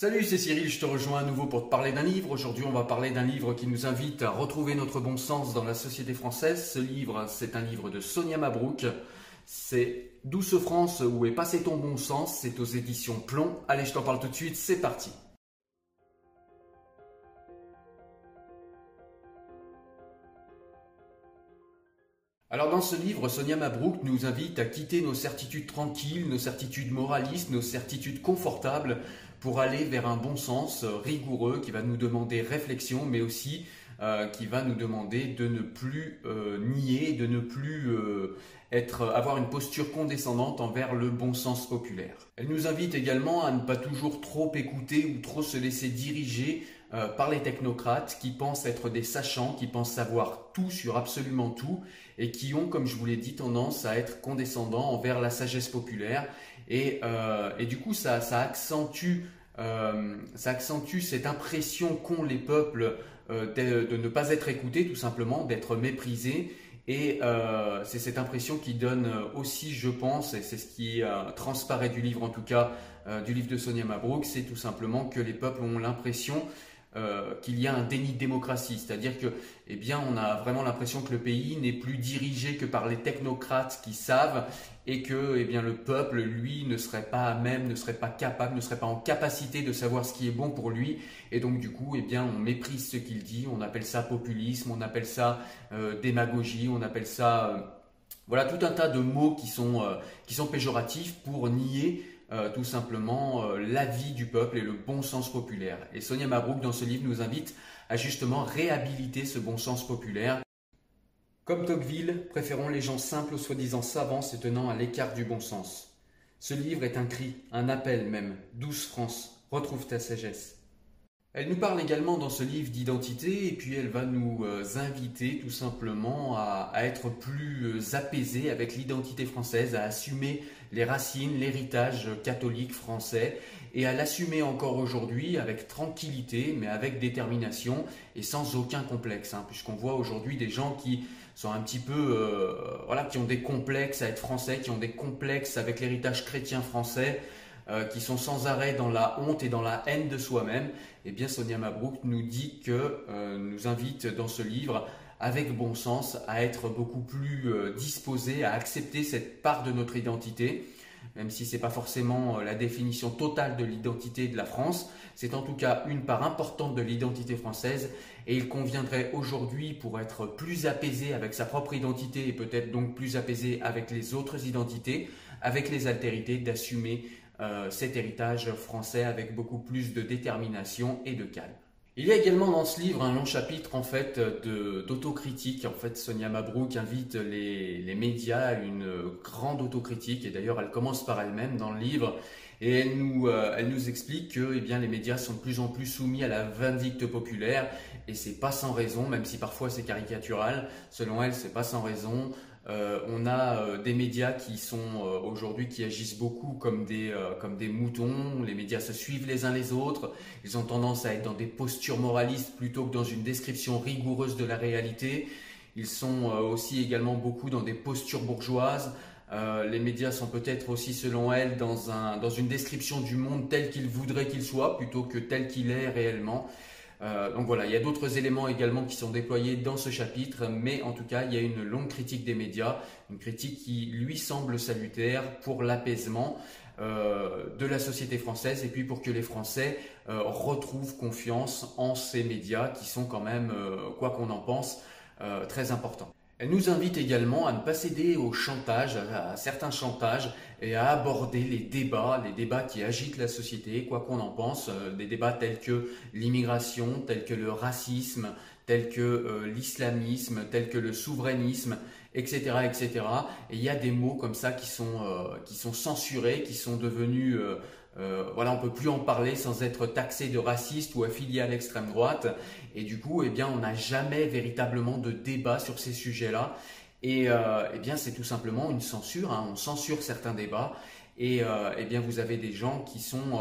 Salut, c'est Cyril, je te rejoins à nouveau pour te parler d'un livre. Aujourd'hui, on va parler d'un livre qui nous invite à retrouver notre bon sens dans la société française. Ce livre, c'est un livre de Sonia Mabrouk. C'est Douce France, où est passé ton bon sens C'est aux éditions Plomb. Allez, je t'en parle tout de suite, c'est parti. Alors dans ce livre, Sonia Mabrouk nous invite à quitter nos certitudes tranquilles, nos certitudes moralistes, nos certitudes confortables pour aller vers un bon sens euh, rigoureux qui va nous demander réflexion, mais aussi euh, qui va nous demander de ne plus euh, nier, de ne plus être, avoir une posture condescendante envers le bon sens populaire. Elle nous invite également à ne pas toujours trop écouter ou trop se laisser diriger par les technocrates qui pensent être des sachants, qui pensent savoir tout sur absolument tout et qui ont, comme je vous l'ai dit, tendance à être condescendants envers la sagesse populaire. Et, et du coup, ça, ça accentue euh, ça accentue cette impression qu'ont les peuples euh, de, ne pas être écoutés, tout simplement, d'être méprisés. Et euh, c'est cette impression qui donne aussi, je pense, et c'est ce qui transparaît du livre en tout cas, du livre de Sonia Mabrouk, c'est tout simplement que les peuples ont l'impression euh, qu'il y a un déni de démocratie, c'est-à-dire que, eh bien, on a vraiment l'impression que le pays n'est plus dirigé que par les technocrates qui savent et que, eh bien, le peuple, lui, ne serait pas à même, ne serait pas capable, ne serait pas en capacité de savoir ce qui est bon pour lui, et donc du coup, eh bien, on méprise ce qu'il dit, on appelle ça populisme, on appelle ça euh, démagogie, on appelle ça, euh, voilà, tout un tas de mots qui sont qui sont péjoratifs pour nier euh, tout simplement euh, l'avis du peuple et le bon sens populaire. Et Sonia Mabrouk, dans ce livre, nous invite à justement réhabiliter ce bon sens populaire. Comme Tocqueville, préférons les gens simples aux soi-disant savants se tenant à l'écart du bon sens. Ce livre est un cri, un appel même. Douce France, retrouve ta sagesse. Elle nous parle également dans ce livre d'identité et puis elle va nous euh, inviter tout simplement à, être plus euh, apaisés avec l'identité française, à assumer les racines, l'héritage catholique français. Et à l'assumer encore aujourd'hui avec tranquillité mais avec détermination et sans aucun complexe hein, puisqu'on voit aujourd'hui des gens qui sont un petit peu euh, voilà qui ont des complexes à être français, qui ont des complexes avec l'héritage chrétien français euh, qui sont sans arrêt dans la honte et dans la haine de soi-même, eh bien Sonia Mabrouk nous dit que, euh, nous invite dans ce livre, avec bon sens, à être beaucoup plus euh, disposé à accepter cette part de notre identité, même si ce n'est pas forcément la définition totale de l'identité de la France, c'est en tout cas une part importante de l'identité française et il conviendrait aujourd'hui pour être plus apaisé avec sa propre identité et peut-être donc plus apaisé avec les autres identités, avec les altérités, d'assumer euh, cet héritage français avec beaucoup plus de détermination et de calme. Il y a également dans ce livre un long chapitre en fait d'autocritique. En fait, Sonia Mabrouk invite les, médias à une grande autocritique et d'ailleurs elle commence par elle-même dans le livre et elle nous, euh, elle nous explique que eh bien, les médias sont de plus en plus soumis à la vindicte populaire et c'est pas sans raison, même si parfois c'est caricatural. Selon elle, c'est pas sans raison. Euh, on a euh, des médias qui sont euh, aujourd'hui qui agissent beaucoup comme des, comme des moutons. Les médias se suivent les uns les autres. Ils ont tendance à être dans des postures moralistes plutôt que dans une description rigoureuse de la réalité. Ils sont aussi également beaucoup dans des postures bourgeoises. les médias sont peut-être aussi, selon elle, dans, un, dans une description du monde tel qu'il voudrait qu'il soit plutôt que tel qu'il est réellement. Euh, donc voilà, il y a d'autres éléments également qui sont déployés dans ce chapitre, mais en tout cas, il y a une longue critique des médias, une critique qui lui semble salutaire pour l'apaisement euh, de la société française et puis pour que les Français euh, retrouvent confiance en ces médias qui sont quand même, quoi qu'on en pense, très importants. Elle nous invite également à ne pas céder au chantage, à certains chantages, et à aborder les débats, les débats qui agitent la société, quoi qu'on en pense, euh, des débats tels que l'immigration, tels que le racisme, tels que euh, l'islamisme, tels que le souverainisme, etc., etc. Et il y a des mots comme ça qui sont, euh, qui sont censurés, qui sont devenus voilà, on peut plus en parler sans être taxé de raciste ou affilié à l'extrême droite. Et du coup, eh bien, on n'a jamais véritablement de débat sur ces sujets-là. Et euh, eh bien, c'est tout simplement une censure. Hein. On censure certains débats. Et eh bien, vous avez des gens qui sont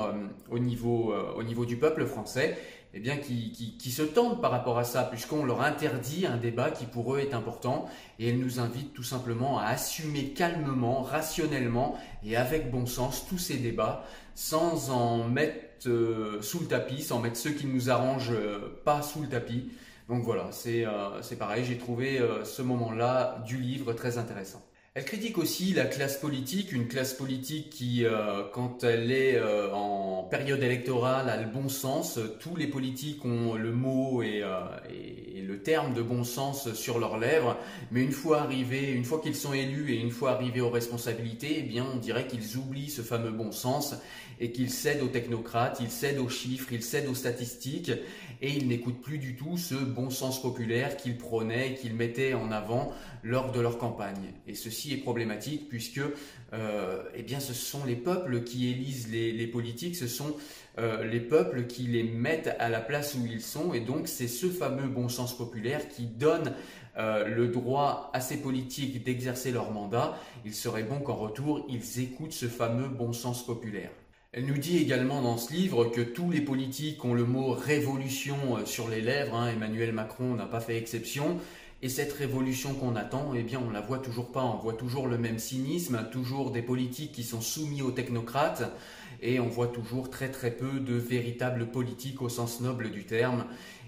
au, niveau, au niveau du peuple français eh bien, qui, qui, se tendent par rapport à ça, puisqu'on leur interdit un débat qui pour eux est important, et elle nous invite tout simplement à assumer calmement, rationnellement et avec bon sens tous ces débats, sans en mettre euh, sous le tapis, sans mettre ceux qui ne nous arrangent euh, pas sous le tapis. Donc voilà, c'est euh, pareil, j'ai trouvé ce moment-là du livre très intéressant. Elle critique aussi la classe politique, une classe politique qui, euh, quand elle est euh, en période électorale, a le bon sens. Tous les politiques ont le mot et, euh, et, le terme de bon sens sur leurs lèvres, mais une fois arrivés, une fois qu'ils sont élus et une fois arrivés aux responsabilités, eh bien, on dirait qu'ils oublient ce fameux bon sens et qu'ils cèdent aux technocrates, ils cèdent aux chiffres, ils cèdent aux statistiques et ils n'écoutent plus du tout ce bon sens populaire qu'ils prônaient, qu'ils mettaient en avant lors de leur campagne. Et ceci est problématique puisque euh, eh bien, ce sont les peuples qui élisent les, politiques, ce sont euh, les peuples qui les mettent à la place où ils sont et donc c'est ce fameux bon sens populaire qui donne euh, le droit à ces politiques d'exercer leur mandat. Il serait bon qu'en retour, ils écoutent ce fameux bon sens populaire. Elle nous dit également dans ce livre que tous les politiques ont le mot révolution euh, sur les lèvres. Hein. Emmanuel Macron n'a pas fait exception. Et cette révolution qu'on attend, eh bien, on la voit toujours pas. On voit toujours le même cynisme, toujours des politiques qui sont soumis aux technocrates, et on voit toujours très très peu de véritables politiques au sens noble du terme.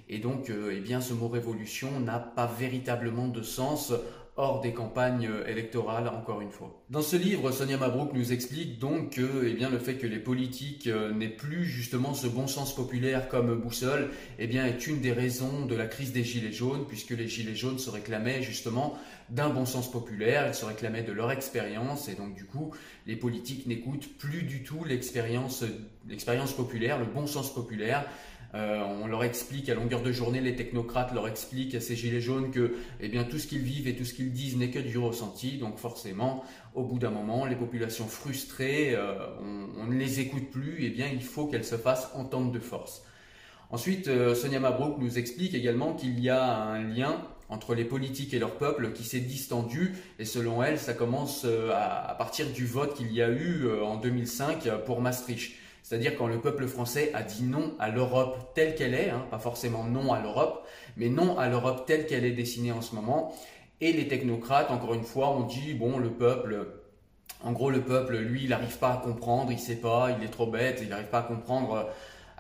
Et donc, euh, eh bien, ce mot révolution n'a pas véritablement de sens hors des campagnes électorales, encore une fois. Dans ce livre, Sonia Mabrouk nous explique donc que eh le fait que les politiques euh, n'aient plus justement ce bon sens populaire comme boussole eh est une des raisons de la crise des Gilets jaunes, puisque les Gilets jaunes se réclamaient justement d'un bon sens populaire, ils se réclamaient de leur expérience, et donc du coup, les politiques n'écoutent plus du tout l'expérience populaire, le bon sens populaire, euh, on leur explique à longueur de journée, les technocrates leur expliquent à ces gilets jaunes que eh bien, tout ce qu'ils vivent et tout ce qu'ils disent n'est que du ressenti. Donc forcément, au bout d'un moment, les populations frustrées, euh, on, ne les écoute plus. Et eh bien, il faut qu'elles se fassent entendre de force. Ensuite, euh, Sonia Mabrouk nous explique également qu'il y a un lien entre les politiques et leur peuple qui s'est distendu et selon elle ça commence à partir du vote qu'il y a eu en 2005 pour Maastricht. C'est-à-dire quand le peuple français a dit non à l'Europe telle qu'elle est, hein, pas forcément non à l'Europe, mais non à l'Europe telle qu'elle est dessinée en ce moment. Et les technocrates, encore une fois, ont dit bon, le peuple, en gros, le peuple, lui, il n'arrive pas à comprendre, il sait pas, il est trop bête, il n'arrive pas à comprendre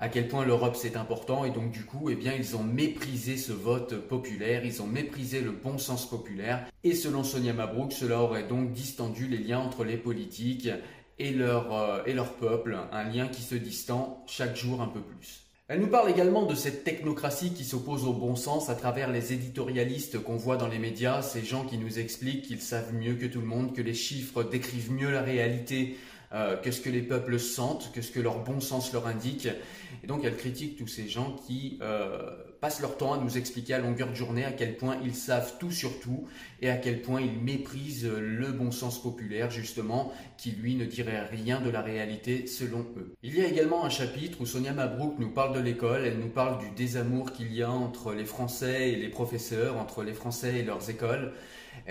à quel point l'Europe c'est important et donc du coup, eh bien, ils ont méprisé ce vote populaire, ils ont méprisé le bon sens populaire et selon Sonia Mabrouk, cela aurait donc distendu les liens entre les politiques et leur, euh, et leur peuple, un lien qui se distend chaque jour un peu plus. Elle nous parle également de cette technocratie qui s'oppose au bon sens à travers les éditorialistes qu'on voit dans les médias, ces gens qui nous expliquent qu'ils savent mieux que tout le monde, que les chiffres décrivent mieux la réalité euh, que ce que les peuples sentent, que ce que leur bon sens leur indique. Et donc elle critique tous ces gens qui euh, passent leur temps à nous expliquer à longueur de journée à quel point ils savent tout sur tout et à quel point ils méprisent le bon sens populaire justement qui lui ne dirait rien de la réalité selon eux. Il y a également un chapitre où Sonia Mabrouk nous parle de l'école, elle nous parle du désamour qu'il y a entre les Français et les professeurs, entre les Français et leurs écoles.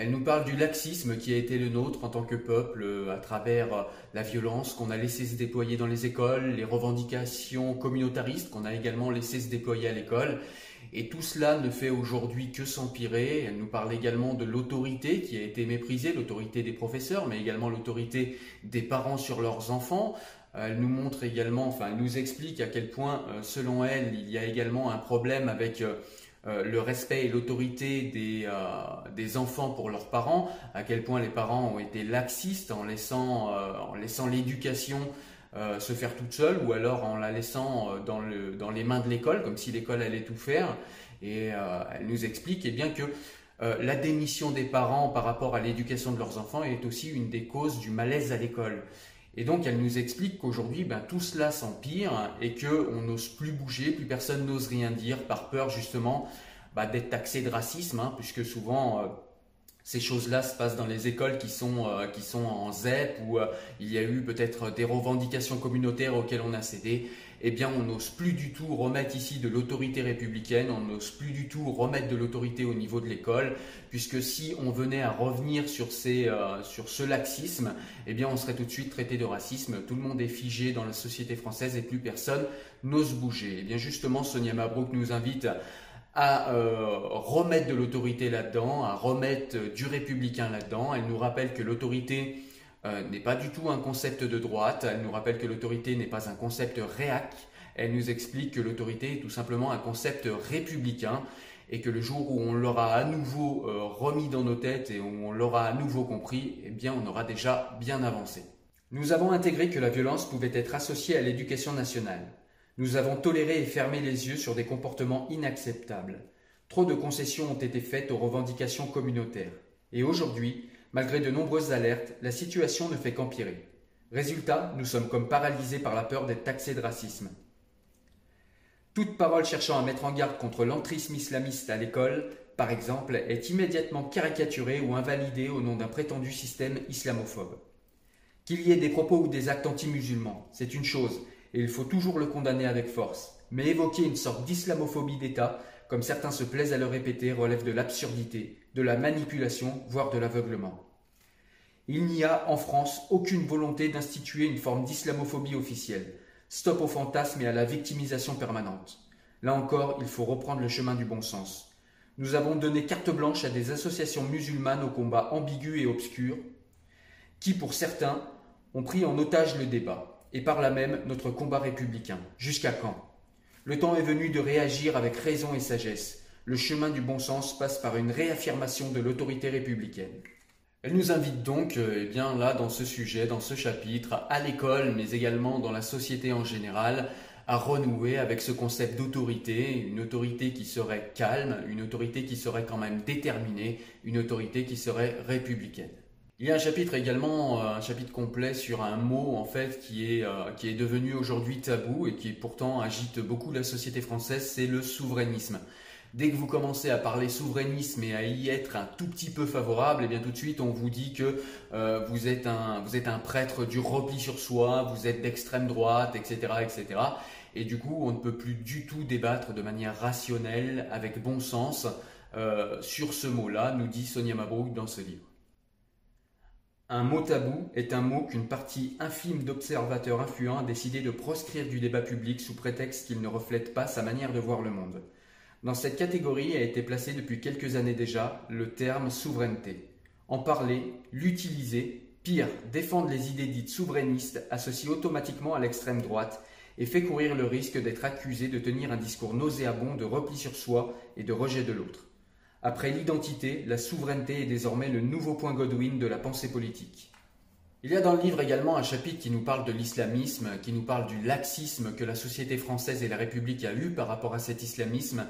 Elle nous parle du laxisme qui a été le nôtre en tant que peuple euh, à travers euh, la violence qu'on a laissé se déployer dans les écoles, les revendications communautaristes qu'on a également laissé se déployer à l'école. Et tout cela ne fait aujourd'hui que s'empirer. Elle nous parle également de l'autorité qui a été méprisée, l'autorité des professeurs, mais également l'autorité des parents sur leurs enfants. Euh, elle nous montre également, enfin, elle nous explique à quel point, selon elle, il y a également un problème avec euh, le respect et l'autorité des, euh, des, enfants pour leurs parents, à quel point les parents ont été laxistes en laissant, euh, l'éducation se faire toute seule ou alors en la laissant dans, le, dans les mains de l'école, comme si l'école allait tout faire. Et elle nous explique eh bien, que la démission des parents par rapport à l'éducation de leurs enfants est aussi une des causes du malaise à l'école. Et donc elle nous explique qu'aujourd'hui, ben, tout cela s'empire et qu'on n'ose plus bouger, plus personne n'ose rien dire par peur justement bah, d'être taxé de racisme, hein, puisque souvent euh, ces choses-là se passent dans les écoles qui sont, euh, qui sont en ZEP, où euh, il y a eu peut-être des revendications communautaires auxquelles on a cédé. eh bien on n'ose plus du tout remettre ici de l'autorité républicaine, on n'ose plus du tout remettre de l'autorité au niveau de l'école, puisque si on venait à revenir sur, ces, euh, sur ce laxisme, eh bien on serait tout de suite traité de racisme, tout le monde est figé dans la société française et plus personne n'ose bouger. Eh bien justement, Sonia Mabrouk nous invite euh, remettre de l'autorité là-dedans, à remettre du républicain là-dedans. Elle nous rappelle que l'autorité euh, n'est pas du tout un concept de droite, elle nous rappelle que l'autorité n'est pas un concept réac, elle nous explique que l'autorité est tout simplement un concept républicain et que le jour où on l'aura à nouveau euh, remis dans nos têtes et où on l'aura à nouveau compris, eh bien on aura déjà bien avancé. Nous avons intégré que la violence pouvait être associée à l'éducation nationale. Nous avons toléré et fermé les yeux sur des comportements inacceptables. Trop de concessions ont été faites aux revendications communautaires. Et aujourd'hui, malgré de nombreuses alertes, la situation ne fait qu'empirer. Résultat, nous sommes comme paralysés par la peur d'être taxés de racisme. Toute parole cherchant à mettre en garde contre l'entrisme islamiste à l'école, par exemple, est immédiatement caricaturée ou invalidée au nom d'un prétendu système islamophobe. Qu'il y ait des propos ou des actes anti-musulmans, c'est une chose, et il faut toujours le condamner avec force. Mais évoquer une sorte d'islamophobie d'État, comme certains se plaisent à le répéter, relève de l'absurdité, de la manipulation, voire de l'aveuglement. Il n'y a en France aucune volonté d'instituer une forme d'islamophobie officielle. Stop au fantasme et à la victimisation permanente. Là encore, il faut reprendre le chemin du bon sens. Nous avons donné carte blanche à des associations musulmanes au combat ambigu et obscur, qui, pour certains, ont pris en otage le débat et par là même notre combat républicain. Jusqu'à quand? Le temps est venu de réagir avec raison et sagesse. Le chemin du bon sens passe par une réaffirmation de l'autorité républicaine. Elle nous invite donc, eh bien là, dans ce sujet, dans ce chapitre, à l'école, mais également dans la société en général, à renouer avec ce concept d'autorité, une autorité qui serait calme, une autorité qui serait quand même déterminée, une autorité qui serait républicaine. Il y a un chapitre également, euh, un chapitre complet sur un mot en fait qui est, euh, qui est devenu aujourd'hui tabou et qui pourtant agite beaucoup la société française, c'est le souverainisme. Dès que vous commencez à parler souverainisme et à y être un tout petit peu favorable, et eh bien tout de suite on vous dit que euh, vous, êtes un, vous êtes un prêtre du repli sur soi, vous êtes d'extrême droite, etc., etc. Et du coup on ne peut plus du tout débattre de manière rationnelle, avec bon sens, sur ce mot-là, nous dit Sonia Mabrouk dans ce livre. Un mot tabou est un mot qu'une partie infime d'observateurs influents a décidé de proscrire du débat public sous prétexte qu'il ne reflète pas sa manière de voir le monde. Dans cette catégorie a été placé depuis quelques années déjà le terme souveraineté. En parler, l'utiliser, pire, défendre les idées dites souverainistes associe automatiquement à l'extrême droite et fait courir le risque d'être accusé de tenir un discours nauséabond de repli sur soi et de rejet de l'autre. Après l'identité, la souveraineté est désormais le nouveau point Godwin de la pensée politique. Il y a dans le livre également un chapitre qui nous parle de l'islamisme, qui nous parle du laxisme que la société française et la République a eu par rapport à cet islamisme.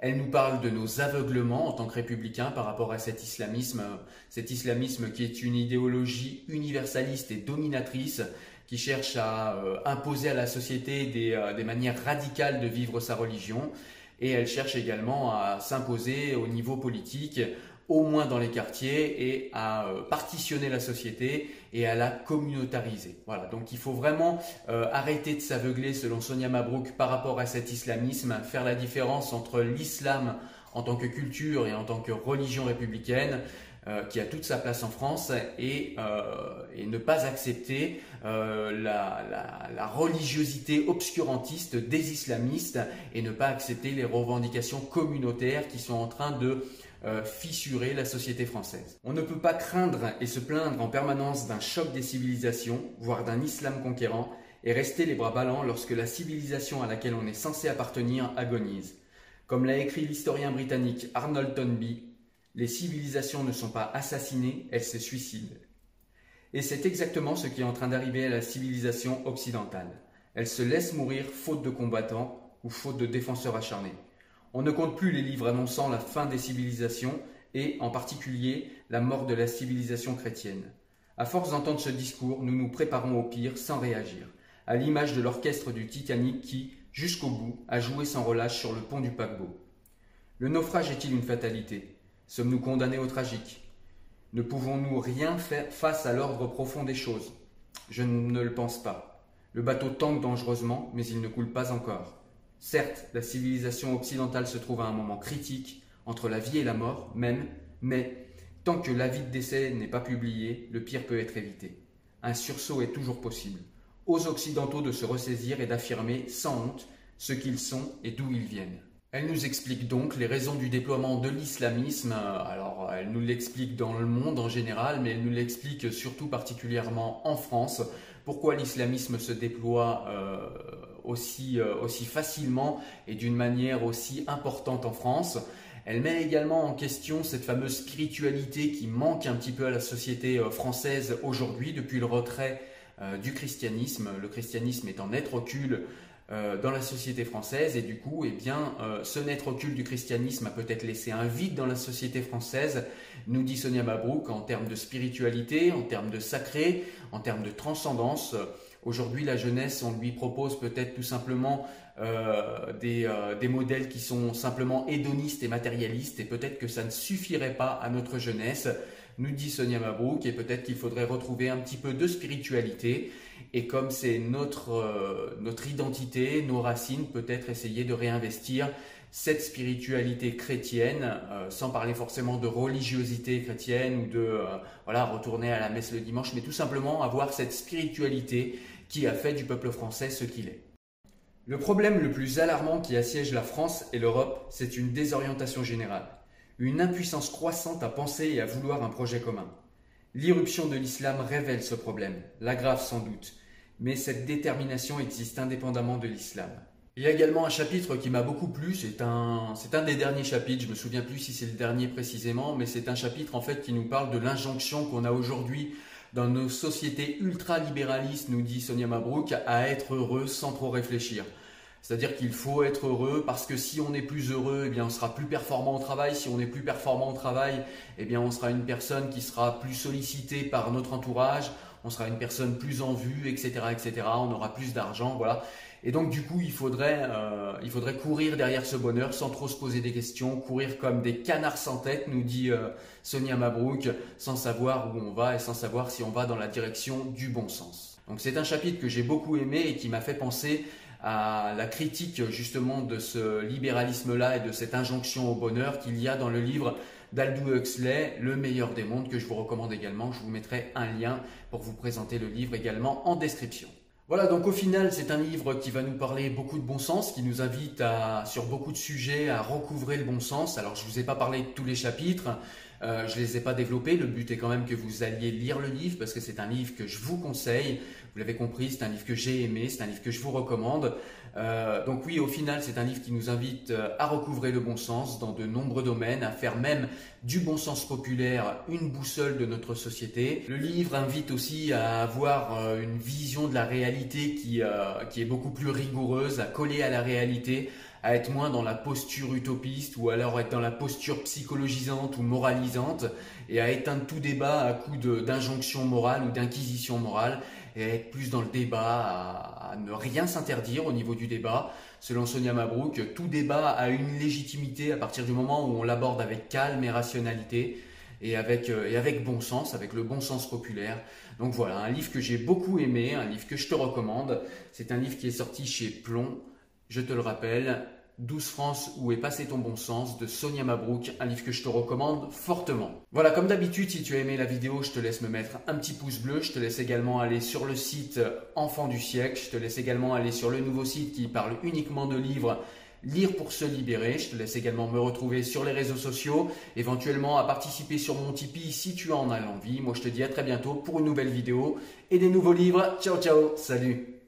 Elle nous parle de nos aveuglements en tant que républicains par rapport à cet islamisme, cet islamisme qui est une idéologie universaliste et dominatrice, qui cherche à euh, imposer à la société des, euh, des manières radicales de vivre sa religion et elle cherche également à s'imposer au niveau politique, au moins dans les quartiers, et à euh, partitionner la société et à la communautariser. Voilà, donc il faut vraiment euh, arrêter de s'aveugler, selon Sonia Mabrouk, par rapport à cet islamisme, faire la différence entre l'islam en tant que culture et en tant que religion républicaine, euh, qui a toute sa place en France et, euh, ne pas accepter euh, la, religiosité obscurantiste des islamistes et ne pas accepter les revendications communautaires qui sont en train de fissurer la société française. On ne peut pas craindre et se plaindre en permanence d'un choc des civilisations, voire d'un islam conquérant, et rester les bras ballants lorsque la civilisation à laquelle on est censé appartenir agonise. Comme l'a écrit l'historien britannique Arnold Toynbee, les civilisations ne sont pas assassinées, elles se suicident. Et c'est exactement ce qui est en train d'arriver à la civilisation occidentale. Elle se laisse mourir faute de combattants ou faute de défenseurs acharnés. On ne compte plus les livres annonçant la fin des civilisations et, en particulier, la mort de la civilisation chrétienne. À force d'entendre ce discours, nous nous préparons au pire sans réagir, à l'image de l'orchestre du Titanic qui, jusqu'au bout, a joué sans relâche sur le pont du paquebot. Le naufrage est-il une fatalité? Sommes-nous condamnés au tragique? Ne pouvons-nous rien faire face à l'ordre profond des choses? Je ne le pense pas. Le bateau tangue dangereusement, mais il ne coule pas encore. Certes, la civilisation occidentale se trouve à un moment critique, entre la vie et la mort même, mais tant que l'avis de décès n'est pas publié, le pire peut être évité. Un sursaut est toujours possible. Aux Occidentaux de se ressaisir et d'affirmer sans honte ce qu'ils sont et d'où ils viennent. Elle nous explique donc les raisons du déploiement de l'islamisme. Alors, elle nous l'explique dans le monde en général, mais elle nous l'explique surtout particulièrement en France. Pourquoi l'islamisme se déploie euh, aussi, euh, aussi facilement et d'une manière aussi importante en France? Elle met également en question cette fameuse spiritualité qui manque un petit peu à la société euh, française aujourd'hui depuis le retrait du christianisme. Le christianisme est en net recul dans la société française et du coup, eh bien, euh, ce net recul du christianisme a peut-être laissé un vide dans la société française, nous dit Sonia Mabrouk, en termes de spiritualité, en termes de sacré, en termes de transcendance. Aujourd'hui, la jeunesse, on lui propose peut-être tout simplement euh, des, des, modèles qui sont simplement hédonistes et matérialistes, et peut-être que ça ne suffirait pas à notre jeunesse, nous dit Sonia Mabrouk, et peut-être qu'il faudrait retrouver un petit peu de spiritualité. Et comme c'est notre, euh, identité, nos racines, peut-être essayer de réinvestir cette spiritualité chrétienne, euh, sans parler forcément de religiosité chrétienne ou de euh, retourner à la messe le dimanche, mais tout simplement avoir cette spiritualité qui a fait du peuple français ce qu'il est. Le problème le plus alarmant qui assiège la France et l'Europe, c'est une désorientation générale, une impuissance croissante à penser et à vouloir un projet commun. L'irruption de l'islam révèle ce problème, l'aggrave sans doute, mais cette détermination existe indépendamment de l'islam. Il y a également un chapitre qui m'a beaucoup plu, c'est un, des derniers chapitres, je me souviens plus si c'est le dernier précisément, mais c'est un chapitre en fait qui nous parle de l'injonction qu'on a aujourd'hui dans nos sociétés ultra-libéralistes, nous dit Sonia Mabrouk, à être heureux sans trop réfléchir. C'est-à-dire qu'il faut être heureux parce que si on est plus heureux, eh bien on sera plus performant au travail. Si on est plus performant au travail, eh bien on sera une personne qui sera plus sollicitée par notre entourage on sera une personne plus en vue, etc., etc. On aura plus d'argent, voilà. Et donc du coup, il faudrait, euh, il faudrait courir derrière ce bonheur sans trop se poser des questions, courir comme des canards sans tête, nous dit euh, Sonia Mabrouk, sans savoir où on va et sans savoir si on va dans la direction du bon sens. Donc c'est un chapitre que j'ai beaucoup aimé et qui m'a fait penser à la critique justement de ce libéralisme-là et de cette injonction au bonheur qu'il y a dans le livre d'Aldous Huxley, Le meilleur des mondes, que je vous recommande également. Je vous mettrai un lien pour vous présenter le livre également en description. Voilà, donc au final, c'est un livre qui va nous parler beaucoup de bon sens, qui nous invite à, sur beaucoup de sujets à recouvrer le bon sens. Alors, je ne vous ai pas parlé de tous les chapitres, euh, je ne les ai pas développés. Le but est quand même que vous alliez lire le livre parce que c'est un livre que je vous conseille. Vous l'avez compris, c'est un livre que j'ai aimé, c'est un livre que je vous recommande. Euh, donc oui, au final, c'est un livre qui nous invite euh, à recouvrer le bon sens dans de nombreux domaines, à faire même du bon sens populaire une boussole de notre société. Le livre invite aussi à avoir une vision de la réalité qui, qui est beaucoup plus rigoureuse, à coller à la réalité, à être moins dans la posture utopiste ou alors être dans la posture psychologisante ou moralisante et à éteindre tout débat à coup d'injonction morale ou d'inquisition morale et à être plus dans le débat, à, ne rien s'interdire au niveau du débat. Selon Sonia Mabrouk, tout débat a une légitimité à partir du moment où on l'aborde avec calme et rationalité et avec, euh, et avec bon sens, avec le bon sens populaire. Donc voilà, un livre que j'ai beaucoup aimé, un livre que je te recommande. C'est un livre qui est sorti chez Plomb je te le rappelle, 12 France, où est passé ton bon sens de Sonia Mabrouk, un livre que je te recommande fortement. Voilà, comme d'habitude, si tu as aimé la vidéo, je te laisse me mettre un petit pouce bleu, je te laisse également aller sur le site Enfant du siècle, je te laisse également aller sur le nouveau site qui parle uniquement de livres Lire pour se libérer. Je te laisse également me retrouver sur les réseaux sociaux, éventuellement à participer sur mon Tipeee si tu en as l'envie. Moi je te dis à très bientôt pour une nouvelle vidéo et des nouveaux livres. Ciao ciao, salut